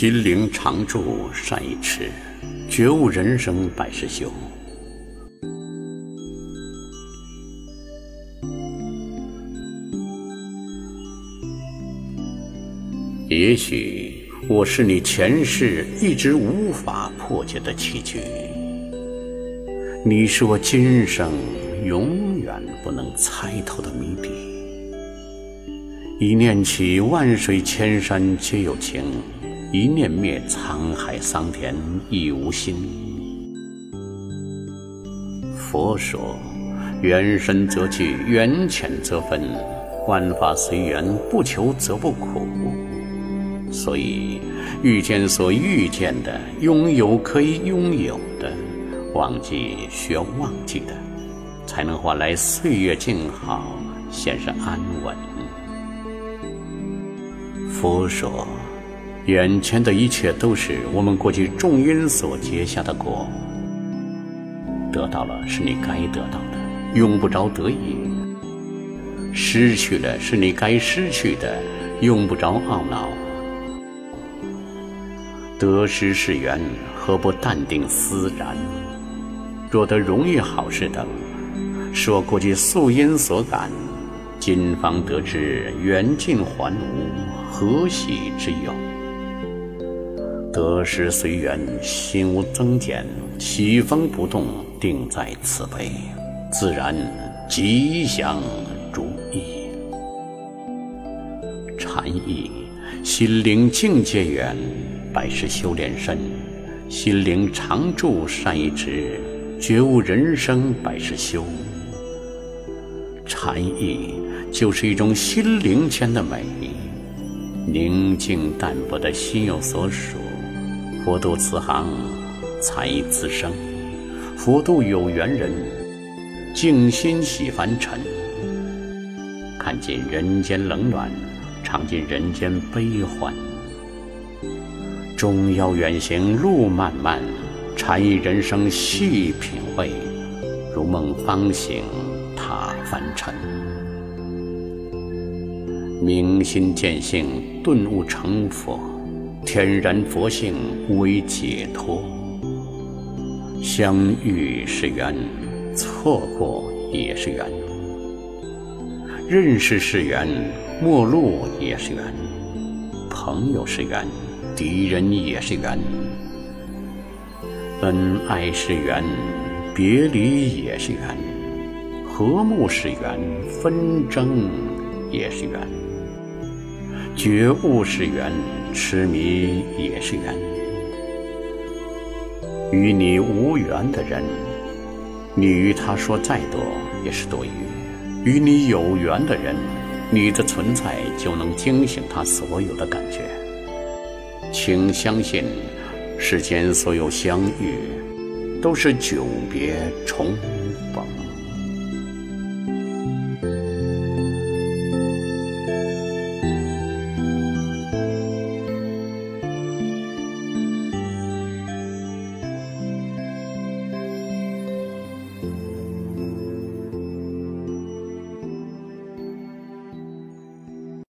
心灵常驻善一池，觉悟人生百事休。也许我是你前世一直无法破解的棋局，你是我今生永远不能猜透的谜底。一念起，万水千山皆有情。一念灭，沧海桑田亦无心。佛说：缘深则聚，缘浅则分。万法随缘，不求则不苦。所以，遇见所遇见的，拥有可以拥有的，忘记需要忘记的，才能换来岁月静好，现世安稳。佛说。眼前的一切都是我们过去种因所结下的果，得到了是你该得到的，用不着得意；失去了是你该失去的，用不着懊恼。得失是缘，何不淡定思然？若得荣誉好事等，说过去素因所感，今方得知缘尽还无，何喜之有？得失随缘，心无增减，起风不动，定在此悲，自然吉祥如意。禅意，心灵境界远，百事修炼深；心灵常住善一直，觉悟人生百事修。禅意就是一种心灵间的美，宁静淡泊的心有所属。佛度慈航，才自生；佛度有缘人，静心洗凡尘。看尽人间冷暖，尝尽人间悲欢。终要远行路漫漫，禅意人生细品味。如梦方醒，踏凡尘。明心见性，顿悟成佛。天然佛性为解脱，相遇是缘，错过也是缘；认识是缘，陌路也是缘；朋友是缘，敌人也是缘；恩爱是缘，别离也是缘；和睦是缘，纷争也是缘；觉悟是缘。痴迷也是缘，与你无缘的人，你与他说再多也是多余；与你有缘的人，你的存在就能惊醒他所有的感觉。请相信，世间所有相遇，都是久别重逢。